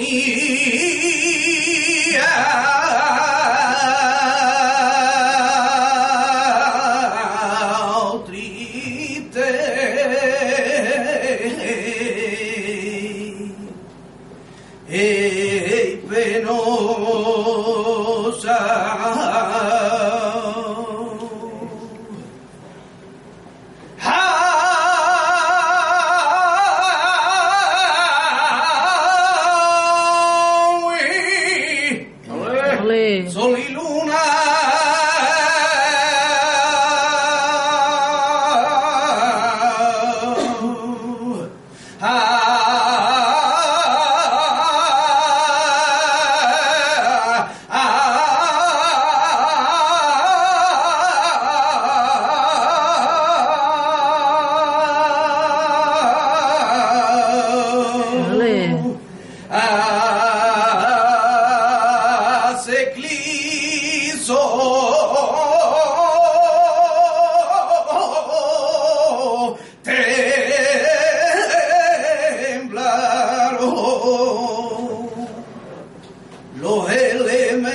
Hey, eh, eh, penosa. Los elementos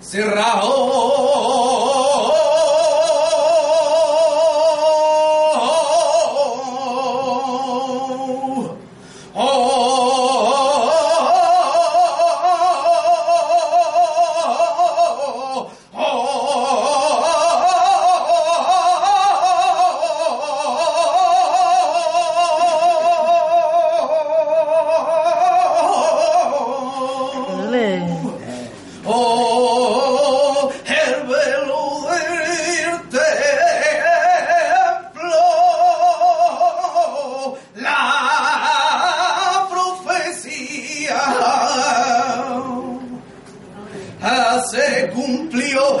cerrado. Ole. Se cumplió.